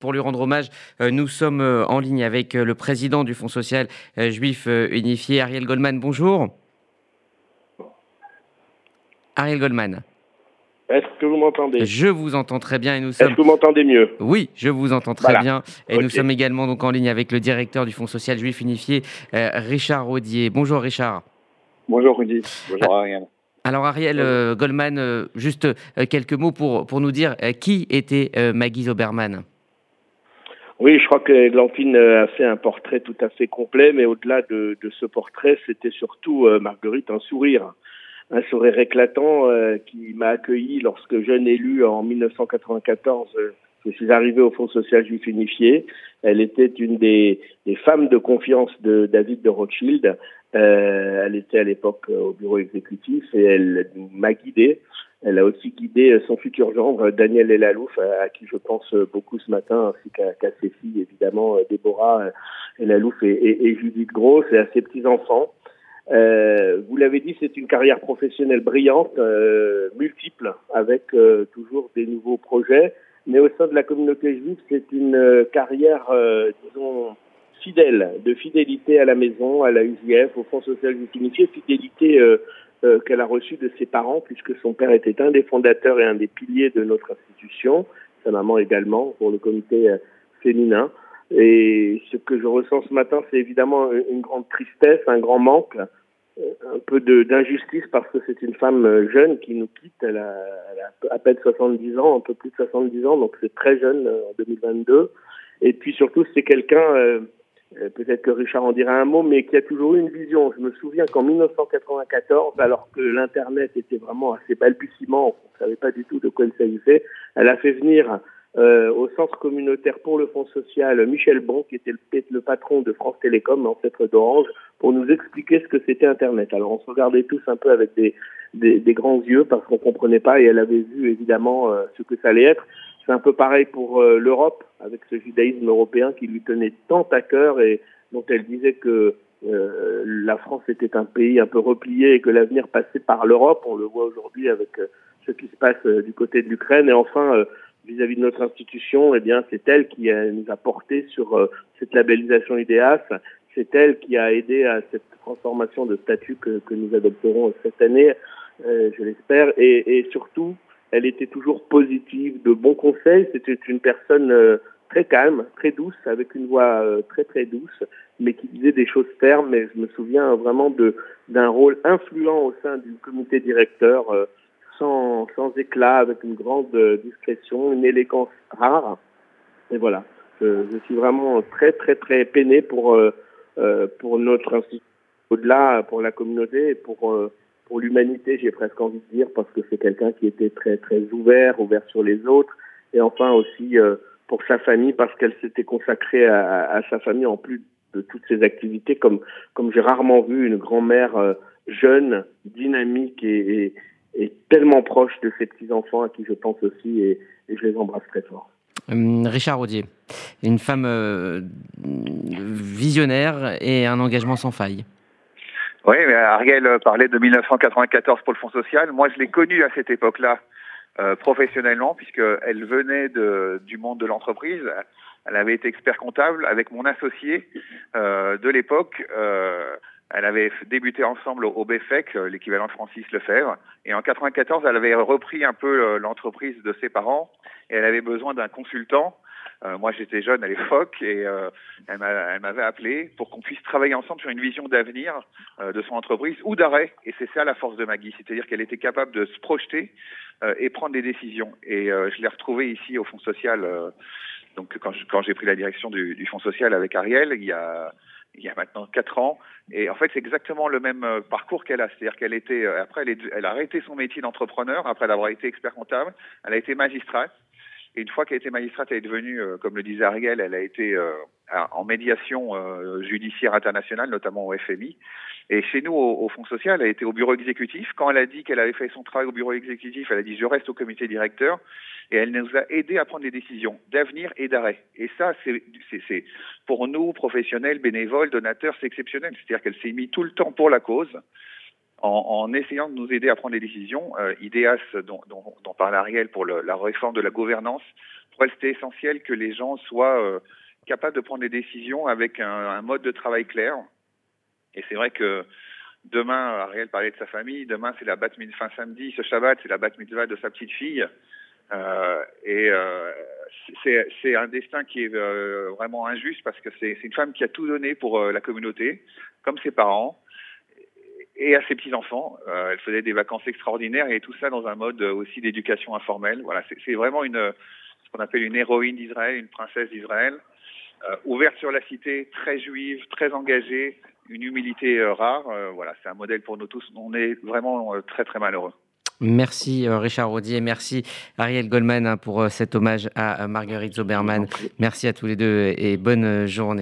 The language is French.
Pour lui rendre hommage, euh, nous sommes euh, en ligne avec euh, le président du Fonds social juif unifié, Ariel Goldman. Bonjour. Ariel Goldman. Est-ce que vous m'entendez? Je vous entends très bien et nous sommes. Est-ce que vous m'entendez mieux? Oui, je vous entends très bien et nous sommes également donc en ligne avec le directeur du Fonds social juif unifié, Richard Rodier. Bonjour Richard. Bonjour Rudy. Bonjour Ariel. Alors Ariel Goldman, juste quelques mots pour, pour nous dire qui était Maggie Zoberman oui, je crois que Glantine a fait un portrait tout à fait complet, mais au-delà de, ce portrait, c'était surtout euh, Marguerite un sourire, un sourire éclatant euh, qui m'a accueilli lorsque jeune élu en 1994. Euh, je suis arrivé au Fonds social juif unifié. Elle était une des, des femmes de confiance de David de Rothschild. elle était à l'époque au bureau exécutif et elle m'a guidé elle a aussi guidé son futur gendre, Daniel Elalouf, à, qui je pense beaucoup ce matin, ainsi qu'à ses filles, évidemment, Déborah Elalouf et, et, Judith Gross, et à ses petits-enfants. Euh, vous l'avez dit, c'est une carrière professionnelle brillante, euh, multiple, avec euh, toujours des nouveaux projets. Mais au sein de la communauté juive, c'est une euh, carrière, euh, disons, fidèle, de fidélité à la maison, à la UJF, au Fonds social juif unifié, fidélité euh, qu'elle a reçu de ses parents, puisque son père était un des fondateurs et un des piliers de notre institution, sa maman également pour le comité euh, féminin. Et ce que je ressens ce matin, c'est évidemment une grande tristesse, un grand manque, euh, un peu d'injustice parce que c'est une femme jeune qui nous quitte. Elle a, elle a, à peine 70 ans, un peu plus de 70 ans, donc c'est très jeune en 2022. Et puis surtout, c'est quelqu'un euh, peut-être que Richard en dira un mot, mais qui a toujours eu une vision. Je me souviens qu'en 1994, alors que l'Internet était vraiment assez balbutiement, on ne savait pas du tout de quoi il s'agissait, elle a fait venir euh, au centre communautaire pour le Fonds social Michel Bon, qui était le, le patron de France Télécom, ancêtre d'Orange, pour nous expliquer ce que c'était Internet. Alors on se regardait tous un peu avec des, des, des grands yeux parce qu'on comprenait pas et elle avait vu évidemment euh, ce que ça allait être. C'est un peu pareil pour euh, l'Europe, avec ce judaïsme européen qui lui tenait tant à cœur et dont elle disait que euh, la France était un pays un peu replié et que l'avenir passait par l'Europe. On le voit aujourd'hui avec euh, ce qui se passe du côté de l'Ukraine. Et enfin, vis-à- -vis de notre institution, eh bien, c'est elle qui nous a porté sur cette labellisation IDEAS. C'est elle qui a aidé à cette transformation de statut que, nous adopterons cette année, je l'espère, et surtout elle était toujours positive, de bons conseils. C'était une personne euh, très calme, très douce, avec une voix euh, très très douce, mais qui disait des choses fermes. Mais je me souviens vraiment de d'un rôle influent au sein du comité directeur, euh, sans sans éclat, avec une grande discrétion, une élégance rare. Et voilà, je, je suis vraiment très très très peiné pour pour notre institut, au-delà pour la communauté et pour pour l'humanité, j'ai presque envie de dire, parce que c'est quelqu'un qui était très très ouvert, ouvert sur les autres, et enfin aussi euh, pour sa famille, parce qu'elle s'était consacrée à, sa famille en plus de toutes ses activités, comme comme j'ai rarement vu une grand-mère euh, jeune, dynamique et, et, tellement proche de ses petits enfants à qui je pense aussi, et, et je les embrasse très fort. Hum, Richard Audier, une femme euh, visionnaire et un engagement sans faille. Oui, mais Ariel parlait de 1994 pour le Fonds social. Moi, je l'ai connue à cette époque-là euh, professionnellement, puisqu'elle venait de, du monde de l'entreprise. Elle avait été expert comptable avec mon associé euh, de l'époque. Euh, elle avait débuté ensemble au BFEC, euh, l'équivalent de Francis Lefebvre. Et en 94, elle avait repris un peu euh, l'entreprise de ses parents et elle avait besoin d'un consultant euh, moi, j'étais jeune à l'époque et euh, elle m'avait appelé pour qu'on puisse travailler ensemble sur une vision d'avenir euh, de son entreprise ou d'arrêt. Et c'est ça la force de Maggie, c'est-à-dire qu'elle était capable de se projeter et prendre des décisions. Et je l'ai retrouvée ici au Fonds social. donc, quand, j'ai pris la direction du, Fonds social avec Ariel, il y a maintenant quatre ans. Et en fait, c'est exactement le même parcours qu'elle a. C'est-à-dire qu'elle était, après, elle, elle a arrêté son métier d'entrepreneur, après avoir été expert comptable. Elle a été magistrate. Et une fois qu'elle a été magistrate, elle est devenue, euh, comme le disait Ariel, elle a été euh, en médiation euh, judiciaire internationale, notamment au FMI. Et chez nous, au, au, Fonds social, elle a été au bureau exécutif. Quand elle a dit qu'elle avait fait son travail au bureau exécutif, elle a dit je reste au comité directeur. Et elle nous a aidé à prendre des décisions d'avenir et d'arrêt. Et ça, c'est pour nous, professionnels, bénévoles, donateurs, c'est exceptionnel. C'est-à-dire qu'elle s'est mise tout le temps pour la cause en, essayant de nous aider à prendre des décisions. IDEAS, dont, dont, dont parle Ariel pour la réforme de la gouvernance, pour elle, c'était essentiel que les gens soient capables de prendre des décisions avec un, un mode de travail clair. Et c'est vrai que Demain, Ariel parlait de sa famille. Demain, c'est la bat fin samedi, ce Shabbat, c'est la bat mitzvah de sa petite fille. Euh, et euh, c'est un destin qui est euh, vraiment injuste parce que c'est une femme qui a tout donné pour euh, la communauté, comme ses parents et à ses petits enfants. Euh, elle faisait des vacances extraordinaires et tout ça dans un mode aussi d'éducation informelle. Voilà, c'est vraiment une ce qu'on appelle une héroïne d'Israël, une princesse d'Israël, ouverte sur la cité, très juive, très engagée, une humilité euh, rare. Euh, voilà, c'est un modèle pour nous tous. On est vraiment euh, très très malheureux. Merci Richard Rodier, merci Ariel Goldman hein, pour cet hommage à Marguerite Zoberman. Merci à tous les deux et bonne journée.